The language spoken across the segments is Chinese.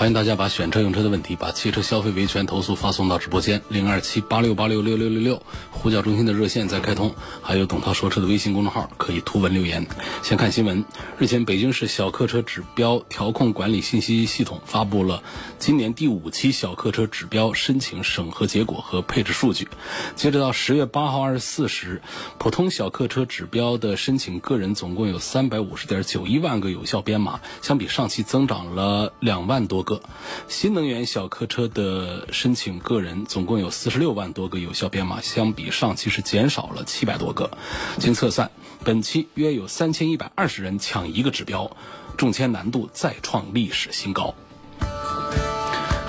欢迎大家把选车用车的问题，把汽车消费维权投诉发送到直播间零二七八六八六六六六六，呼叫中心的热线在开通，还有董涛说车的微信公众号可以图文留言。先看新闻，日前北京市小客车指标调控管理信息系统发布了今年第五期小客车指标申请审核结果和配置数据。截止到十月八号二十四时，普通小客车指标的申请个人总共有三百五十点九一万个有效编码，相比上期增长了两万多。个新能源小客车的申请个人总共有四十六万多个有效编码，相比上期是减少了七百多个。经测算，本期约有三千一百二十人抢一个指标，中签难度再创历史新高。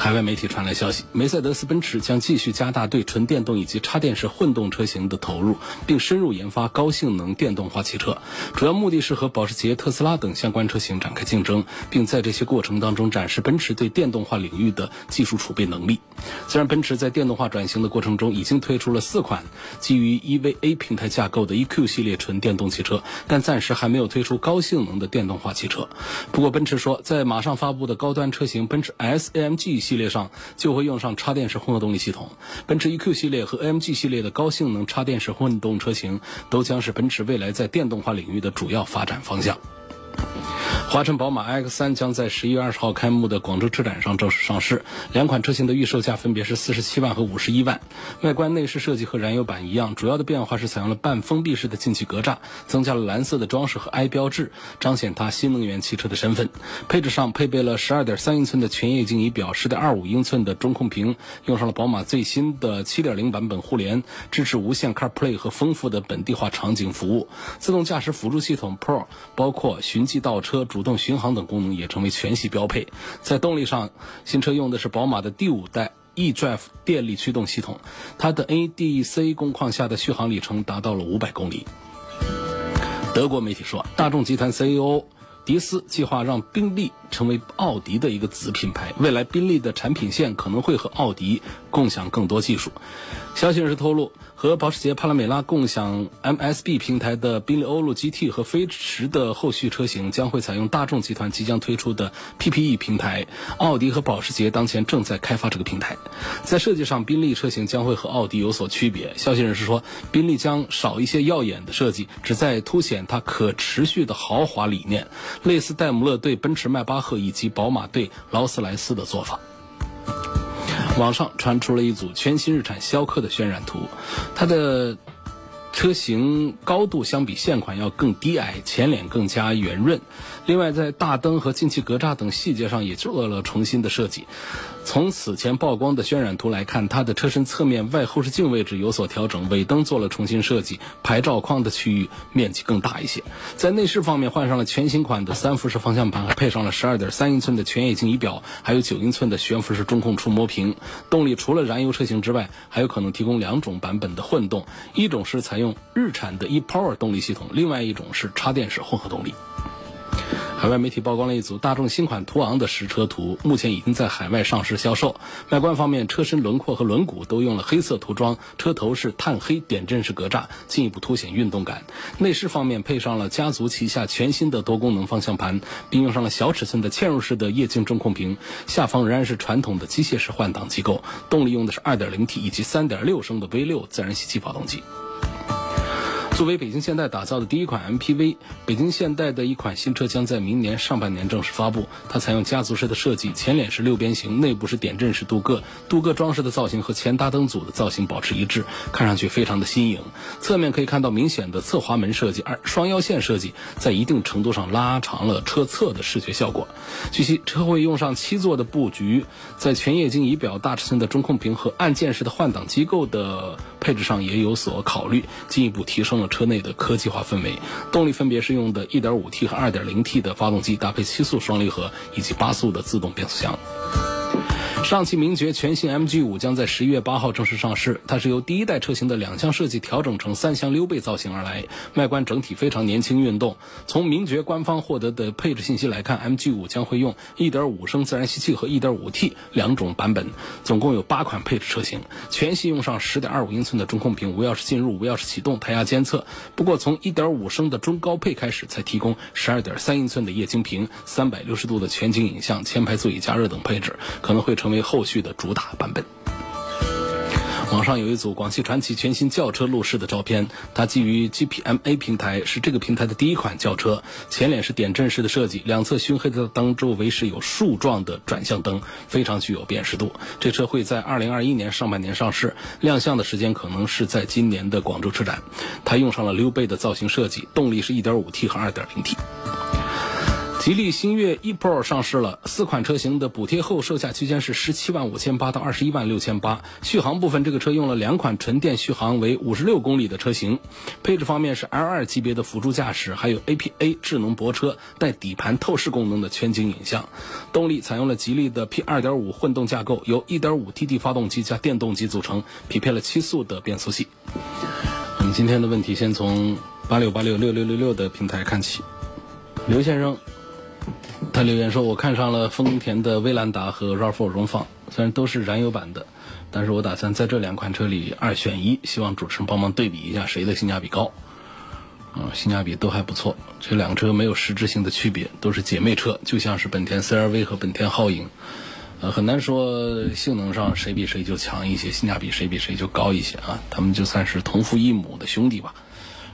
海外媒体传来消息，梅赛德斯奔驰将继续加大对纯电动以及插电式混动车型的投入，并深入研发高性能电动化汽车。主要目的是和保时捷、特斯拉等相关车型展开竞争，并在这些过程当中展示奔驰对电动化领域的技术储备能力。虽然奔驰在电动化转型的过程中已经推出了四款基于 EVA 平台架构的 EQ 系列纯电动汽车，但暂时还没有推出高性能的电动化汽车。不过，奔驰说，在马上发布的高端车型奔驰 S AMG 系列上就会用上插电式混合动力系统。奔驰 EQ 系列和 AMG 系列的高性能插电式混动车型都将是奔驰未来在电动化领域的主要发展方向。华晨宝马 X3 将在十一月二十号开幕的广州车展上正式上市，两款车型的预售价分别是四十七万和五十一万。外观内饰设计和燃油版一样，主要的变化是采用了半封闭式的进气格栅，增加了蓝色的装饰和 i 标志，彰显它新能源汽车的身份。配置上配备了十二点三英寸的全液晶仪表，十点二五英寸的中控屏，用上了宝马最新的七点零版本互联，支持无线 CarPlay 和丰富的本地化场景服务。自动驾驶辅助系统 Pro 包括循迹倒车、主主动巡航等功能也成为全系标配。在动力上，新车用的是宝马的第五代 eDrive 电力驱动系统，它的 ADC 工况下的续航里程达到了五百公里。德国媒体说，大众集团 CEO 迪斯计划让宾利成为奥迪的一个子品牌，未来宾利的产品线可能会和奥迪共享更多技术。消息人士透露。和保时捷帕拉梅拉共享 MSB 平台的宾利欧陆 GT 和飞驰的后续车型将会采用大众集团即将推出的 PPE 平台。奥迪和保时捷当前正在开发这个平台。在设计上，宾利车型将会和奥迪有所区别。消息人士说，宾利将少一些耀眼的设计，旨在凸显它可持续的豪华理念，类似戴姆勒对奔驰迈巴赫以及宝马对劳斯莱斯的做法。网上传出了一组全新日产逍客的渲染图，它的车型高度相比现款要更低矮，前脸更加圆润。另外，在大灯和进气格栅等细节上也做了重新的设计。从此前曝光的渲染图来看，它的车身侧面外后视镜位置有所调整，尾灯做了重新设计，牌照框的区域面积更大一些。在内饰方面，换上了全新款的三辐式方向盘，配上了十二点三英寸的全液晶仪表，还有九英寸的悬浮式中控触摸屏。动力除了燃油车型之外，还有可能提供两种版本的混动，一种是采用日产的 ePower 动力系统，另外一种是插电式混合动力。海外媒体曝光了一组大众新款途昂的实车图，目前已经在海外上市销售。外观方面，车身轮廓和轮毂都用了黑色涂装，车头是碳黑点阵式格栅，进一步凸显运动感。内饰方面配上了家族旗下全新的多功能方向盘，并用上了小尺寸的嵌入式的液晶中控屏，下方仍然是传统的机械式换挡机构。动力用的是 2.0T 以及3.6升的 V6 自然吸气发动机。作为北京现代打造的第一款 MPV，北京现代的一款新车将在明年上半年正式发布。它采用家族式的设计，前脸是六边形，内部是点阵式镀铬，镀铬装饰的造型和前大灯组的造型保持一致，看上去非常的新颖。侧面可以看到明显的侧滑门设计，而双腰线设计在一定程度上拉长了车侧的视觉效果。据悉，车会用上七座的布局，在全液晶仪表、大尺寸的中控屏和按键式的换挡机构的配置上也有所考虑，进一步提升了。车内的科技化氛围，动力分别是用的 1.5T 和 2.0T 的发动机，搭配七速双离合以及八速的自动变速箱。上汽名爵全新 MG 五将在十一月八号正式上市。它是由第一代车型的两厢设计调整成三厢溜背造型而来，外观整体非常年轻运动。从名爵官方获得的配置信息来看，MG 五将会用1.5升自然吸气和 1.5T 两种版本，总共有八款配置车型。全系用上10.25英寸的中控屏，无钥匙进入、无钥匙启动、胎压监测。不过从1.5升的中高配开始，才提供12.3英寸的液晶屏、360度的全景影像、前排座椅加热等配置，可能会成为后续的主打版本。网上有一组广汽传祺全新轿车路试的照片，它基于 GPMA 平台，是这个平台的第一款轿车。前脸是点阵式的设计，两侧熏黑的灯周围是有竖状的转向灯，非常具有辨识度。这车会在二零二一年上半年上市，亮相的时间可能是在今年的广州车展。它用上了溜背的造型设计，动力是一点五 T 和二点零 T。吉利星越 e-Pro 上市了，四款车型的补贴后售价区间是十七万五千八到二十一万六千八。续航部分，这个车用了两款纯电续航为五十六公里的车型。配置方面是 L2 级别的辅助驾驶，还有 APA 智能泊车带底盘透视功能的全景影像。动力采用了吉利的 P 二点五混动架构，由一点五 TD 发动机加电动机组成，匹配了七速的变速器。我们今天的问题先从八六八六六六六六的平台看起，刘先生。他留言说：“我看上了丰田的威兰达和 RAV4 荣放，虽然都是燃油版的，但是我打算在这两款车里二选一，希望主持人帮忙对比一下谁的性价比高。啊，性价比都还不错，这两个车没有实质性的区别，都是姐妹车，就像是本田 CR-V 和本田皓影，呃，很难说性能上谁比谁就强一些，性价比谁比谁就高一些啊，他们就算是同父异母的兄弟吧。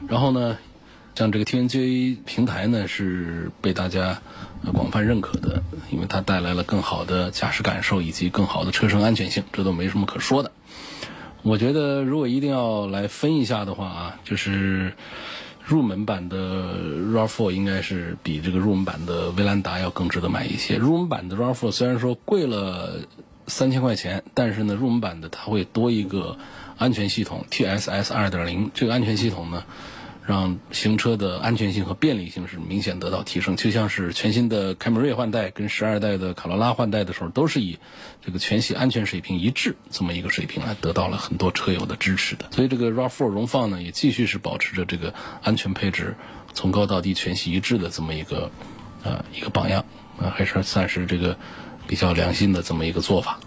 然后呢？”像这个 TNGA 平台呢，是被大家广泛认可的，因为它带来了更好的驾驶感受以及更好的车身安全性，这都没什么可说的。我觉得如果一定要来分一下的话啊，就是入门版的 RAV4 应该是比这个入门版的威兰达要更值得买一些。入门版的 RAV4 虽然说贵了三千块钱，但是呢，入门版的它会多一个安全系统 TSS 二点零，这个安全系统呢。让行车的安全性和便利性是明显得到提升，就像是全新的凯美瑞换代跟十二代的卡罗拉换代的时候，都是以这个全系安全水平一致这么一个水平来得到了很多车友的支持的。所以这个 RAV4 荣放呢，也继续是保持着这个安全配置从高到低全系一致的这么一个呃一个榜样啊，还是算是这个比较良心的这么一个做法。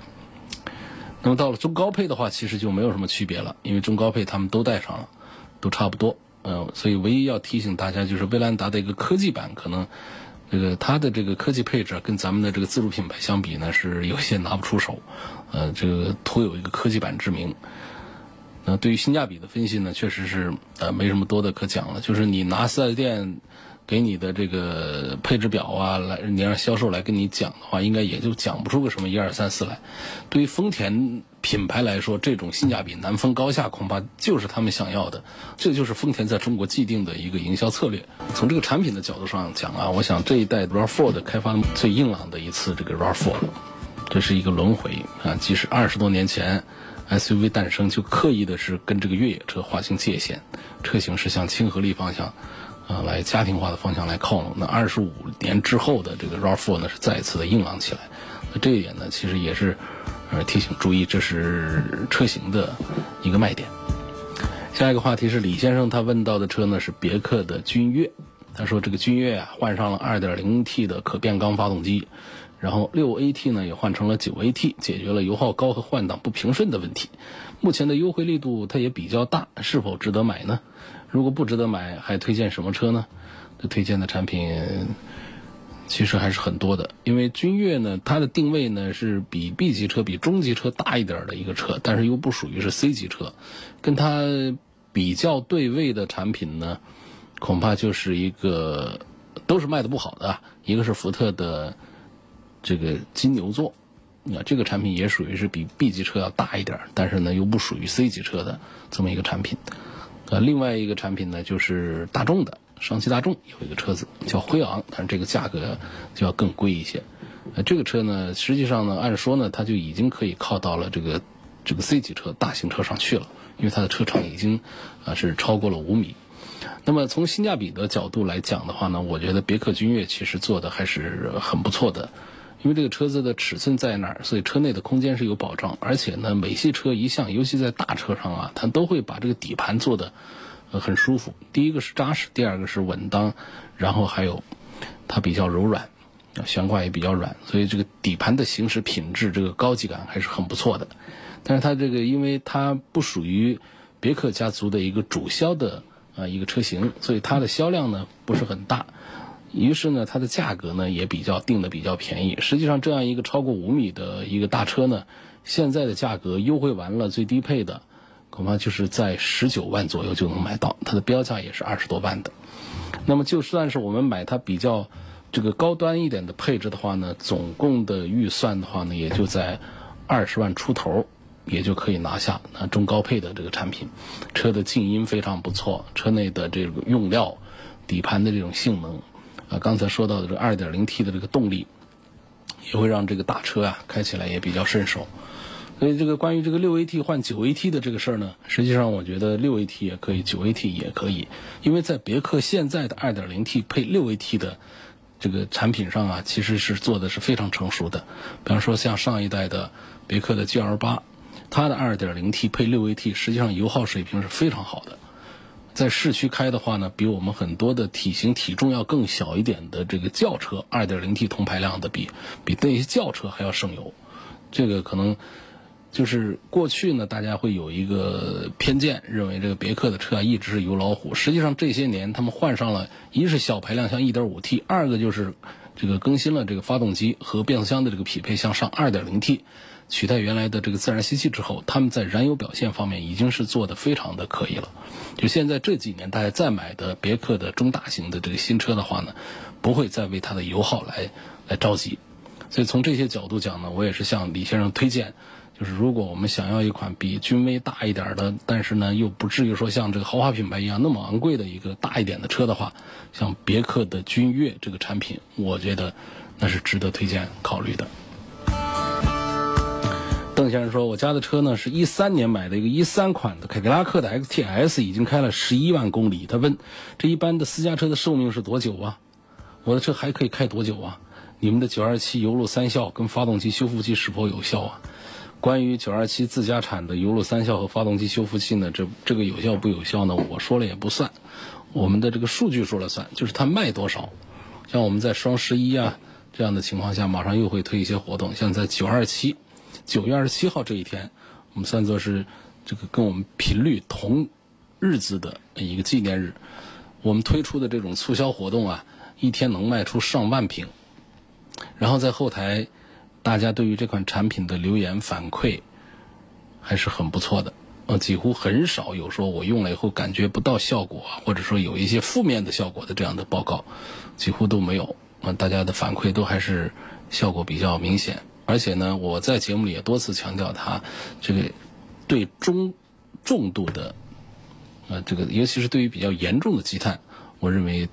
那么到了中高配的话，其实就没有什么区别了，因为中高配他们都带上了，都差不多。嗯，所以唯一要提醒大家，就是威兰达的一个科技版，可能这个它的这个科技配置跟咱们的这个自主品牌相比呢，是有些拿不出手。呃，这个徒有一个科技版之名。那对于性价比的分析呢，确实是呃没什么多的可讲了。就是你拿四 S 店给你的这个配置表啊，来你让销售来跟你讲的话，应该也就讲不出个什么一二三四来。对于丰田。品牌来说，这种性价比难分高下，恐怕就是他们想要的。这就是丰田在中国既定的一个营销策略。从这个产品的角度上讲啊，我想这一代 RAV4 的开发最硬朗的一次这个 RAV4，这是一个轮回啊。即使二十多年前 SUV 诞生，就刻意的是跟这个越野车划清界限，车型是向亲和力方向啊来家庭化的方向来靠拢。那二十五年之后的这个 RAV4 呢，是再一次的硬朗起来。那这一点呢，其实也是。呃，提醒注意，这是车型的一个卖点。下一个话题是李先生他问到的车呢是别克的君越，他说这个君越啊换上了 2.0T 的可变缸发动机，然后 6AT 呢也换成了 9AT，解决了油耗高和换挡不平顺的问题。目前的优惠力度它也比较大，是否值得买呢？如果不值得买，还推荐什么车呢？推荐的产品。其实还是很多的，因为君越呢，它的定位呢是比 B 级车、比中级车大一点的一个车，但是又不属于是 C 级车，跟它比较对位的产品呢，恐怕就是一个都是卖的不好的，一个是福特的这个金牛座，那这个产品也属于是比 B 级车要大一点，但是呢又不属于 C 级车的这么一个产品，呃，另外一个产品呢就是大众的。上汽大众有一个车子叫辉昂，但是这个价格就要更贵一些。呃，这个车呢，实际上呢，按说呢，它就已经可以靠到了这个这个 C 级车大型车上去了，因为它的车长已经啊是超过了五米。那么从性价比的角度来讲的话呢，我觉得别克君越其实做的还是很不错的因为这个车子的尺寸在那儿，所以车内的空间是有保障。而且呢，美系车一向，尤其在大车上啊，它都会把这个底盘做的呃很舒服。第一个是扎实，第二个是稳当，然后还有它比较柔软，悬挂也比较软，所以这个底盘的行驶品质，这个高级感还是很不错的。但是它这个，因为它不属于别克家族的一个主销的啊一个车型，所以它的销量呢不是很大。于是呢，它的价格呢也比较定的比较便宜。实际上，这样一个超过五米的一个大车呢，现在的价格优惠完了，最低配的恐怕就是在十九万左右就能买到，它的标价也是二十多万的。那么就算是我们买它比较这个高端一点的配置的话呢，总共的预算的话呢，也就在二十万出头，也就可以拿下那中高配的这个产品。车的静音非常不错，车内的这个用料、底盘的这种性能。啊，刚才说到的这个 2.0T 的这个动力，也会让这个大车啊开起来也比较顺手。所以这个关于这个 6AT 换 9AT 的这个事儿呢，实际上我觉得 6AT 也可以，9AT 也可以，因为在别克现在的 2.0T 配 6AT 的这个产品上啊，其实是做的是非常成熟的。比方说像上一代的别克的 GL8，它的 2.0T 配 6AT，实际上油耗水平是非常好的。在市区开的话呢，比我们很多的体型体重要更小一点的这个轿车，2.0T 同排量的比比那些轿车还要省油。这个可能就是过去呢，大家会有一个偏见，认为这个别克的车啊一直是油老虎。实际上这些年他们换上了，一是小排量像 1.5T，二个就是这个更新了这个发动机和变速箱的这个匹配向上 2.0T。取代原来的这个自然吸气之后，他们在燃油表现方面已经是做的非常的可以了。就现在这几年，大家再买的别克的中大型的这个新车的话呢，不会再为它的油耗来来着急。所以从这些角度讲呢，我也是向李先生推荐，就是如果我们想要一款比君威大一点的，但是呢又不至于说像这个豪华品牌一样那么昂贵的一个大一点的车的话，像别克的君越这个产品，我觉得那是值得推荐考虑的。邓先生说：“我家的车呢，是一三年买的一个一三款的凯迪拉克的 XTS，已经开了十一万公里。他问，这一般的私家车的寿命是多久啊？我的车还可以开多久啊？你们的九二七油路三效跟发动机修复剂是否有效啊？关于九二七自家产的油路三效和发动机修复器呢，这这个有效不有效呢？我说了也不算，我们的这个数据说了算，就是它卖多少。像我们在双十一啊这样的情况下，马上又会推一些活动，像在九二七。”九月二十七号这一天，我们算作是这个跟我们频率同日子的一个纪念日。我们推出的这种促销活动啊，一天能卖出上万瓶。然后在后台，大家对于这款产品的留言反馈还是很不错的。呃，几乎很少有说我用了以后感觉不到效果，或者说有一些负面的效果的这样的报告，几乎都没有。啊，大家的反馈都还是效果比较明显。而且呢，我在节目里也多次强调，它这个对中重度的，呃，这个尤其是对于比较严重的积碳，我认为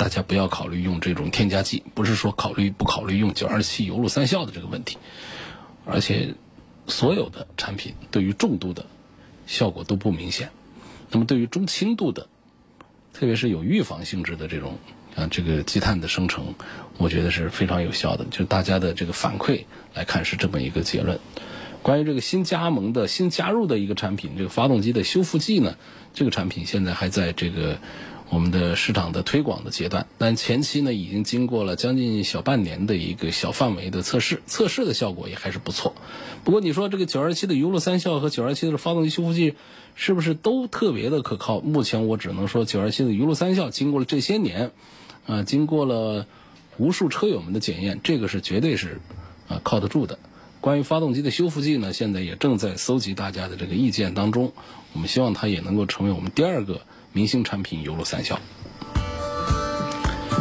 大家不要考虑用这种添加剂。不是说考虑不考虑用九二七油路三效的这个问题，而且所有的产品对于重度的效果都不明显。那么对于中轻度的，特别是有预防性质的这种。啊，这个积碳的生成，我觉得是非常有效的。就大家的这个反馈来看，是这么一个结论。关于这个新加盟的新加入的一个产品，这个发动机的修复剂呢，这个产品现在还在这个。我们的市场的推广的阶段，但前期呢已经经过了将近小半年的一个小范围的测试，测试的效果也还是不错。不过你说这个九二七的油路三效和九二七的发动机修复剂是不是都特别的可靠？目前我只能说九二七的油路三效经过了这些年，啊，经过了无数车友们的检验，这个是绝对是啊靠得住的。关于发动机的修复剂呢，现在也正在搜集大家的这个意见当中，我们希望它也能够成为我们第二个。明星产品油路三效。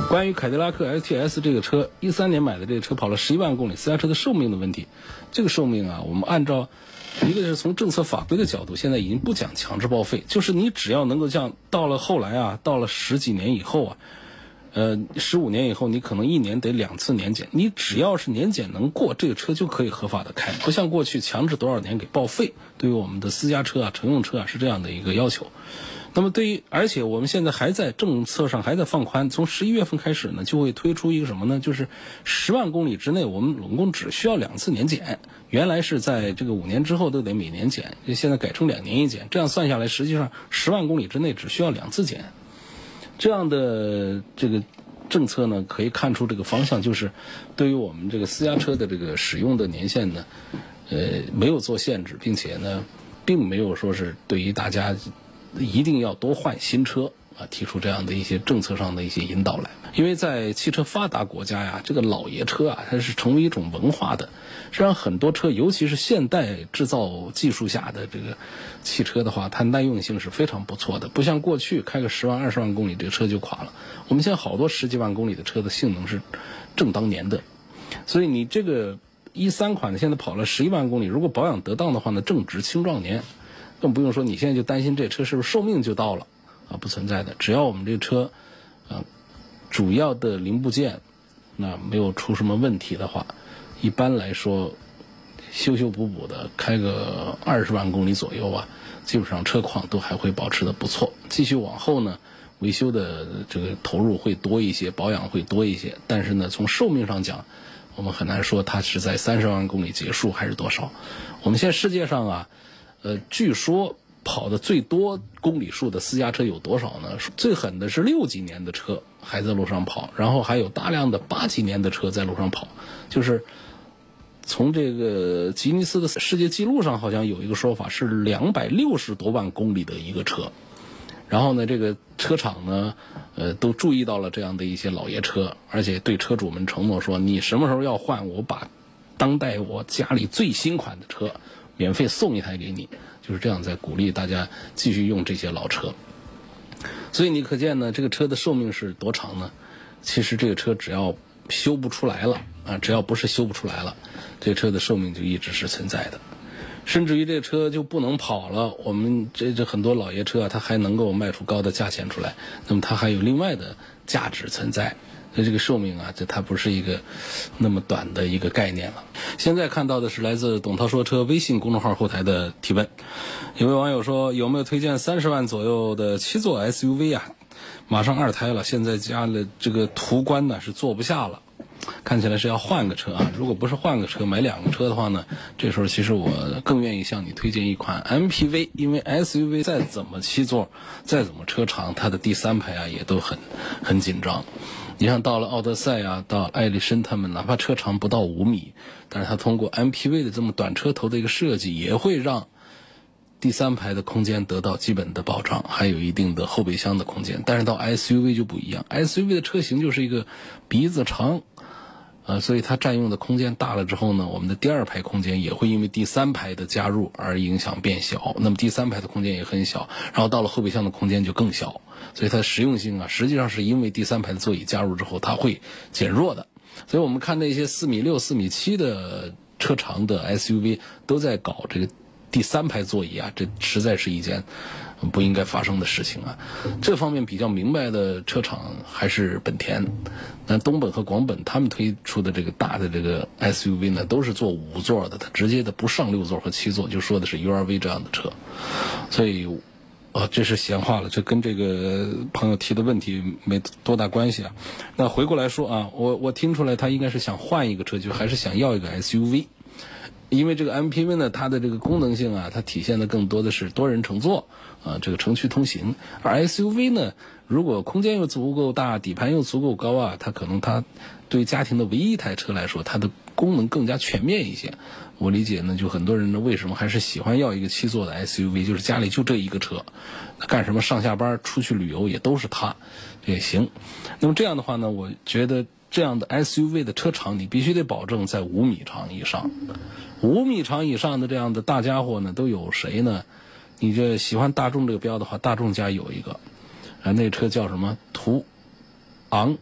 关于凯迪拉克 S T S 这个车，一三年买的这个车跑了十一万公里，私家车的寿命的问题，这个寿命啊，我们按照一个是从政策法规的角度，现在已经不讲强制报废，就是你只要能够像到了后来啊，到了十几年以后啊，呃，十五年以后你可能一年得两次年检，你只要是年检能过，这个车就可以合法的开，不像过去强制多少年给报废。对于我们的私家车啊、乘用车啊是这样的一个要求。那么对于，而且我们现在还在政策上还在放宽，从十一月份开始呢，就会推出一个什么呢？就是十万公里之内，我们总共只需要两次年检。原来是在这个五年之后都得每年检，现在改成两年一检。这样算下来，实际上十万公里之内只需要两次检。这样的这个政策呢，可以看出这个方向，就是对于我们这个私家车的这个使用的年限呢，呃，没有做限制，并且呢，并没有说是对于大家。一定要多换新车啊！提出这样的一些政策上的一些引导来，因为在汽车发达国家呀，这个老爷车啊，它是成为一种文化的。实际上，很多车，尤其是现代制造技术下的这个汽车的话，它耐用性是非常不错的，不像过去开个十万、二十万公里，这个车就垮了。我们现在好多十几万公里的车的性能是正当年的，所以你这个一三款的现在跑了十一万公里，如果保养得当的话呢，正值青壮年。更不用说，你现在就担心这车是不是寿命就到了啊？不存在的，只要我们这个车，啊，主要的零部件那没有出什么问题的话，一般来说，修修补补的开个二十万公里左右啊，基本上车况都还会保持的不错。继续往后呢，维修的这个投入会多一些，保养会多一些，但是呢，从寿命上讲，我们很难说它是在三十万公里结束还是多少。我们现在世界上啊。呃，据说跑的最多公里数的私家车有多少呢？最狠的是六几年的车还在路上跑，然后还有大量的八几年的车在路上跑。就是从这个吉尼斯的世界纪录上，好像有一个说法是两百六十多万公里的一个车。然后呢，这个车厂呢，呃，都注意到了这样的一些老爷车，而且对车主们承诺说，你什么时候要换，我把当代我家里最新款的车。免费送一台给你，就是这样在鼓励大家继续用这些老车。所以你可见呢，这个车的寿命是多长呢？其实这个车只要修不出来了啊，只要不是修不出来了，这车的寿命就一直是存在的。甚至于这车就不能跑了，我们这这很多老爷车啊，它还能够卖出高的价钱出来，那么它还有另外的价值存在。那这个寿命啊，这它不是一个那么短的一个概念了。现在看到的是来自董涛说车微信公众号后台的提问，有位网友说有没有推荐三十万左右的七座 SUV 啊？马上二胎了，现在家里这个途观呢是坐不下了。看起来是要换个车啊！如果不是换个车，买两个车的话呢，这时候其实我更愿意向你推荐一款 MPV，因为 SUV 再怎么七座，再怎么车长，它的第三排啊也都很很紧张。你像到了奥德赛啊，到艾力绅他们，哪怕车长不到五米，但是它通过 MPV 的这么短车头的一个设计，也会让第三排的空间得到基本的保障，还有一定的后备箱的空间。但是到 SUV 就不一样，SUV 的车型就是一个鼻子长。呃，所以它占用的空间大了之后呢，我们的第二排空间也会因为第三排的加入而影响变小。那么第三排的空间也很小，然后到了后备箱的空间就更小。所以它实用性啊，实际上是因为第三排的座椅加入之后，它会减弱的。所以我们看那些四米六、四米七的车长的 SUV 都在搞这个第三排座椅啊，这实在是一件。不应该发生的事情啊！这方面比较明白的车厂还是本田，那东本和广本他们推出的这个大的这个 SUV 呢，都是做五座的，它直接的不上六座和七座，就说的是 URV 这样的车。所以，哦，这是闲话了，这跟这个朋友提的问题没多大关系啊。那回过来说啊，我我听出来他应该是想换一个车，就还是想要一个 SUV。因为这个 MPV 呢，它的这个功能性啊，它体现的更多的是多人乘坐啊，这个城区通行。而 SUV 呢，如果空间又足够大，底盘又足够高啊，它可能它对家庭的唯一一台车来说，它的功能更加全面一些。我理解呢，就很多人呢，为什么还是喜欢要一个七座的 SUV？就是家里就这一个车，干什么上下班、出去旅游也都是它，也行。那么这样的话呢，我觉得这样的 SUV 的车长，你必须得保证在五米长以上。五米长以上的这样的大家伙呢，都有谁呢？你这喜欢大众这个标的话，大众家有一个，啊，那车叫什么途昂，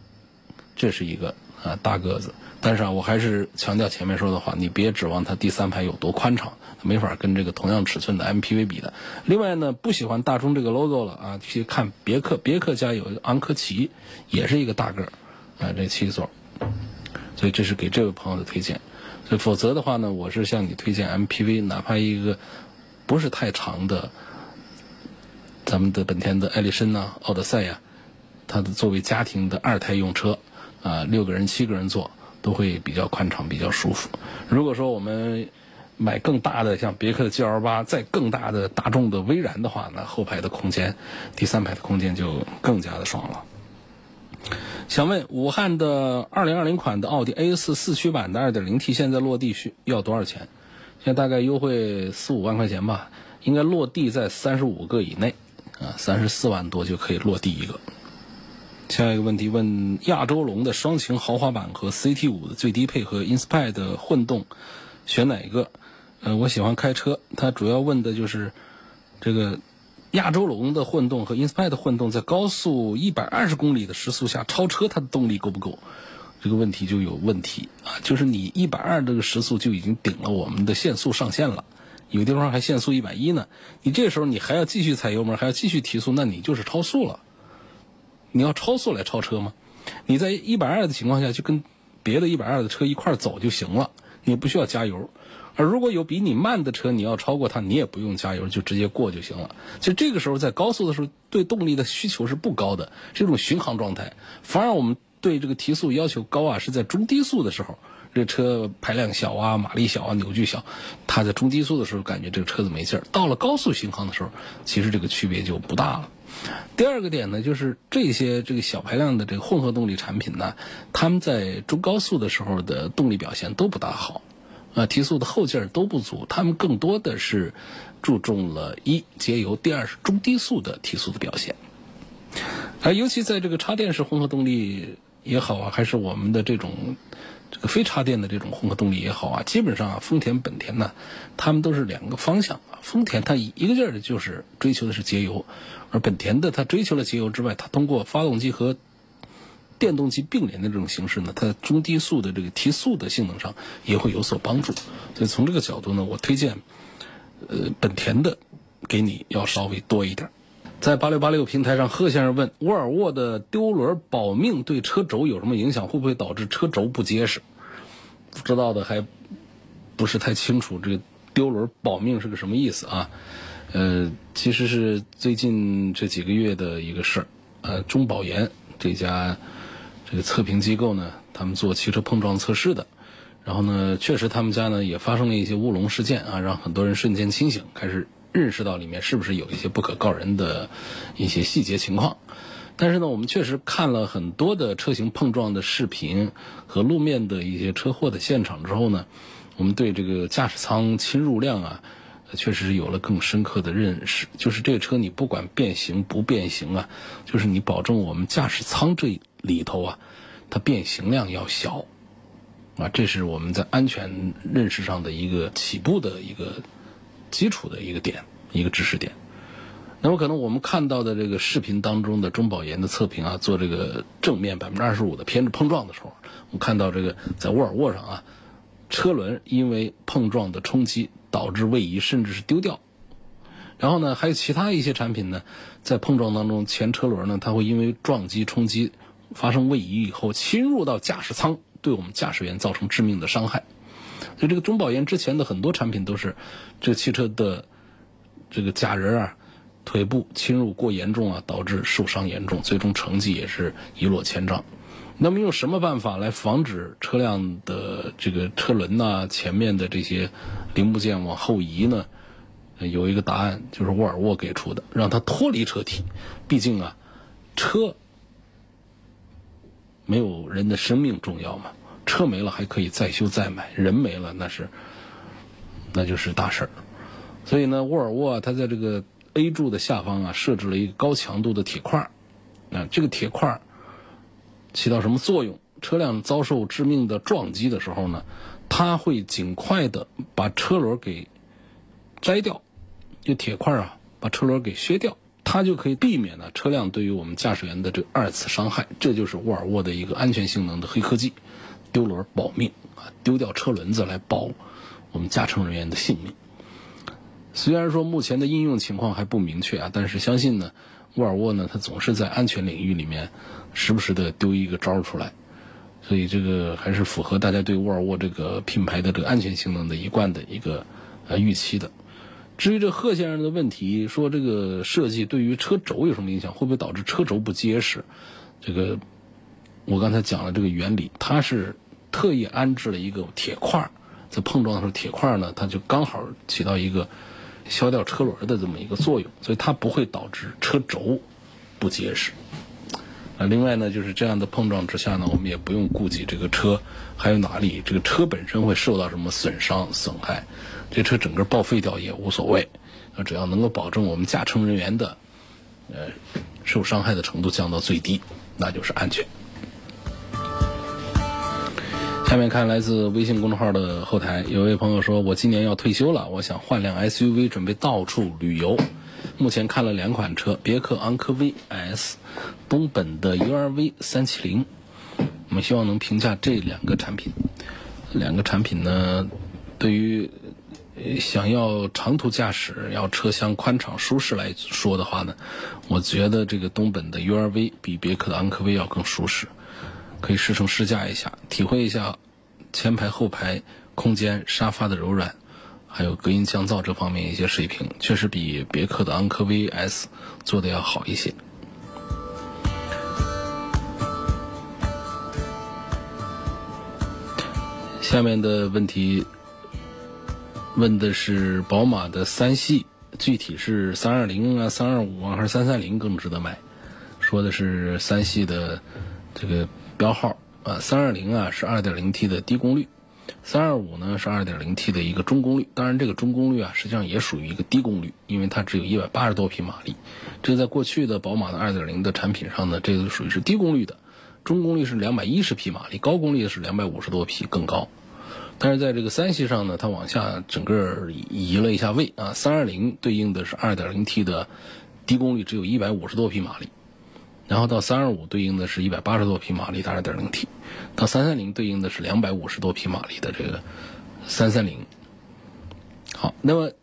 这是一个啊，大个子。但是啊，我还是强调前面说的话，你别指望它第三排有多宽敞，没法跟这个同样尺寸的 MPV 比的。另外呢，不喜欢大众这个 logo 了啊，去看别克，别克家有一个昂科旗，也是一个大个儿啊，这七座。所以这是给这位朋友的推荐。所以否则的话呢，我是向你推荐 MPV，哪怕一个不是太长的，咱们的本田的艾力绅呐、奥德赛呀，它的作为家庭的二胎用车啊，六个人、七个人坐。都会比较宽敞，比较舒服。如果说我们买更大的，像别克的 GL 八，再更大的大众的威然的话，那后排的空间，第三排的空间就更加的爽了。想问，武汉的2020款的奥迪 A 四四驱版的 2.0T 现在落地需要多少钱？现在大概优惠四五万块钱吧，应该落地在三十五个以内，啊，三十四万多就可以落地一个。下一个问题问亚洲龙的双擎豪华版和 CT 五的最低配和 Inspire 的混动选哪一个？呃，我喜欢开车，他主要问的就是这个亚洲龙的混动和 Inspire 的混动在高速一百二十公里的时速下超车，它的动力够不够？这个问题就有问题啊，就是你一百二这个时速就已经顶了我们的限速上限了，有地方还限速一百一呢，你这时候你还要继续踩油门，还要继续提速，那你就是超速了。你要超速来超车吗？你在一百二的情况下就跟别的一百二的车一块走就行了，你不需要加油。而如果有比你慢的车，你要超过它，你也不用加油，就直接过就行了。其实这个时候在高速的时候，对动力的需求是不高的，是一种巡航状态。反而我们对这个提速要求高啊，是在中低速的时候，这车排量小啊，马力小啊，扭矩小，它在中低速的时候感觉这个车子没劲儿。到了高速巡航的时候，其实这个区别就不大了。第二个点呢，就是这些这个小排量的这个混合动力产品呢，他们在中高速的时候的动力表现都不大好，啊，提速的后劲儿都不足，他们更多的是注重了一节油，第二是中低速的提速的表现，啊，尤其在这个插电式混合动力也好啊，还是我们的这种。这个非插电的这种混合动力也好啊，基本上啊，丰田、本田呢，他们都是两个方向啊。丰田它一个劲儿的就是追求的是节油，而本田的它追求了节油之外，它通过发动机和电动机并联的这种形式呢，它中低速的这个提速的性能上也会有所帮助。所以从这个角度呢，我推荐呃本田的给你要稍微多一点。在八六八六平台上，贺先生问：沃尔沃的丢轮保命对车轴有什么影响？会不会导致车轴不结实？不知道的还不是太清楚，这个丢轮保命是个什么意思啊？呃，其实是最近这几个月的一个事儿。呃，中保研这家这个测评机构呢，他们做汽车碰撞测试的，然后呢，确实他们家呢也发生了一些乌龙事件啊，让很多人瞬间清醒，开始。认识到里面是不是有一些不可告人的一些细节情况，但是呢，我们确实看了很多的车型碰撞的视频和路面的一些车祸的现场之后呢，我们对这个驾驶舱侵入量啊，确实是有了更深刻的认识。就是这个车你不管变形不变形啊，就是你保证我们驾驶舱这里头啊，它变形量要小啊，这是我们在安全认识上的一个起步的一个。基础的一个点，一个知识点。那么可能我们看到的这个视频当中的中保研的测评啊，做这个正面百分之二十五的偏置碰撞的时候，我们看到这个在沃尔沃上啊，车轮因为碰撞的冲击导致位移甚至是丢掉。然后呢，还有其他一些产品呢，在碰撞当中前车轮呢，它会因为撞击冲击发生位移以后侵入到驾驶舱，对我们驾驶员造成致命的伤害。所以这个中保研之前的很多产品都是，这个汽车的这个假人啊，腿部侵入过严重啊，导致受伤严重，最终成绩也是一落千丈。那么用什么办法来防止车辆的这个车轮呐前面的这些零部件往后移呢？有一个答案就是沃尔沃给出的，让它脱离车体。毕竟啊，车没有人的生命重要嘛。车没了还可以再修再买，人没了那是，那就是大事儿。所以呢，沃尔沃它在这个 A 柱的下方啊，设置了一个高强度的铁块儿。那，这个铁块儿起到什么作用？车辆遭受致命的撞击的时候呢，它会尽快的把车轮给摘掉，就铁块啊，把车轮给削掉。它就可以避免呢车辆对于我们驾驶员的这二次伤害，这就是沃尔沃的一个安全性能的黑科技。丢轮保命啊，丢掉车轮子来保我们驾乘人员的性命。虽然说目前的应用情况还不明确啊，但是相信呢，沃尔沃呢，它总是在安全领域里面时不时的丢一个招出来，所以这个还是符合大家对沃尔沃这个品牌的这个安全性能的一贯的一个呃预期的。至于这贺先生的问题，说这个设计对于车轴有什么影响，会不会导致车轴不结实？这个我刚才讲了这个原理，它是特意安置了一个铁块，在碰撞的时候，铁块呢，它就刚好起到一个。削掉车轮的这么一个作用，所以它不会导致车轴不结实。啊，另外呢，就是这样的碰撞之下呢，我们也不用顾及这个车还有哪里这个车本身会受到什么损伤损害，这车整个报废掉也无所谓。只要能够保证我们驾乘人员的呃受伤害的程度降到最低，那就是安全。下面看来自微信公众号的后台，有位朋友说：“我今年要退休了，我想换辆 SUV，准备到处旅游。目前看了两款车，别克昂科威 S，东本的 URV 三七零。我们希望能评价这两个产品。两个产品呢，对于想要长途驾驶、要车厢宽敞舒适来说的话呢，我觉得这个东本的 URV 比别克的昂科威要更舒适。”可以试乘试驾一下，体会一下前排后排空间、沙发的柔软，还有隔音降噪这方面一些水平，确实比别克的昂科威 S 做的要好一些。下面的问题问的是宝马的三系，具体是三二零啊、三二五啊还是三三零更值得买？说的是三系的这个。标号啊，三二零啊是二点零 T 的低功率，三二五呢是二点零 T 的一个中功率。当然，这个中功率啊实际上也属于一个低功率，因为它只有一百八十多匹马力。这在过去的宝马的二点零的产品上呢，这个属于是低功率的，中功率是两百一十匹马力，高功率是两百五十多匹更高。但是在这个三系上呢，它往下整个移了一下位啊，三二零对应的是二点零 T 的低功率，只有一百五十多匹马力。然后到三二五对应的是一百八十多匹马力的二点零 T，到三三零对应的是两百五十多匹马力的这个三三零。好，那么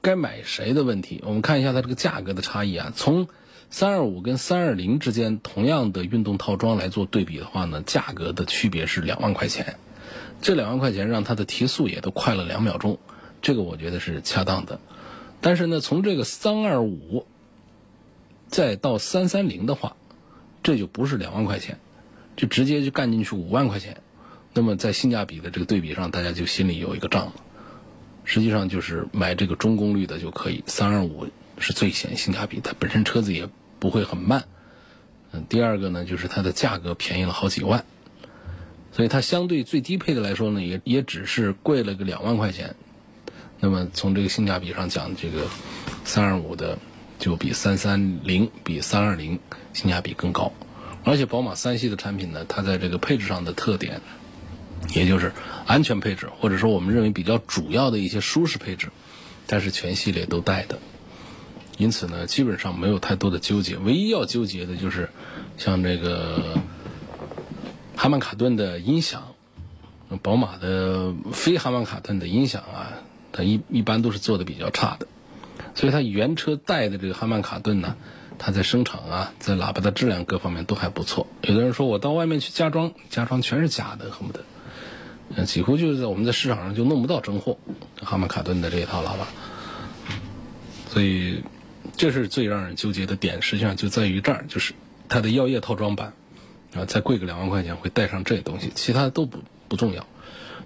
该买谁的问题，我们看一下它这个价格的差异啊。从三二五跟三二零之间同样的运动套装来做对比的话呢，价格的区别是两万块钱。这两万块钱让它的提速也都快了两秒钟，这个我觉得是恰当的。但是呢，从这个三二五。再到三三零的话，这就不是两万块钱，就直接就干进去五万块钱。那么在性价比的这个对比上，大家就心里有一个账了。实际上就是买这个中功率的就可以，三二五是最显性价比，它本身车子也不会很慢。嗯，第二个呢，就是它的价格便宜了好几万，所以它相对最低配的来说呢，也也只是贵了个两万块钱。那么从这个性价比上讲，这个三二五的。就比三三零、比三二零性价比更高，而且宝马三系的产品呢，它在这个配置上的特点，也就是安全配置，或者说我们认为比较主要的一些舒适配置，它是全系列都带的。因此呢，基本上没有太多的纠结。唯一要纠结的就是像这个哈曼卡顿的音响，宝马的非哈曼卡顿的音响啊，它一一般都是做的比较差的。所以它原车带的这个哈曼卡顿呢，它在声场啊，在喇叭的质量各方面都还不错。有的人说我到外面去加装，加装全是假的，恨不得，几乎就是在我们在市场上就弄不到真货，哈曼卡顿的这一套喇叭。所以，这是最让人纠结的点，实际上就在于这儿，就是它的药业套装版，啊，再贵个两万块钱会带上这东西，其他都不不重要。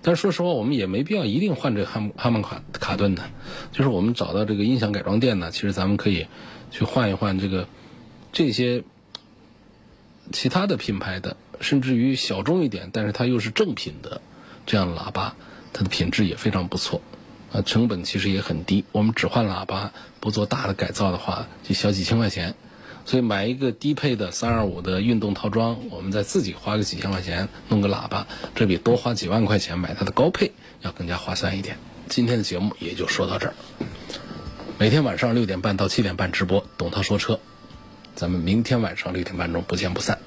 但是说实话，我们也没必要一定换这个哈哈曼卡卡顿的，就是我们找到这个音响改装店呢，其实咱们可以去换一换这个这些其他的品牌的，甚至于小众一点，但是它又是正品的这样的喇叭，它的品质也非常不错，啊，成本其实也很低。我们只换喇叭，不做大的改造的话，就小几千块钱。所以买一个低配的三二五的运动套装，我们再自己花个几千块钱弄个喇叭，这比多花几万块钱买它的高配要更加划算一点。今天的节目也就说到这儿。每天晚上六点半到七点半直播，董涛说车，咱们明天晚上六点半钟不见不散。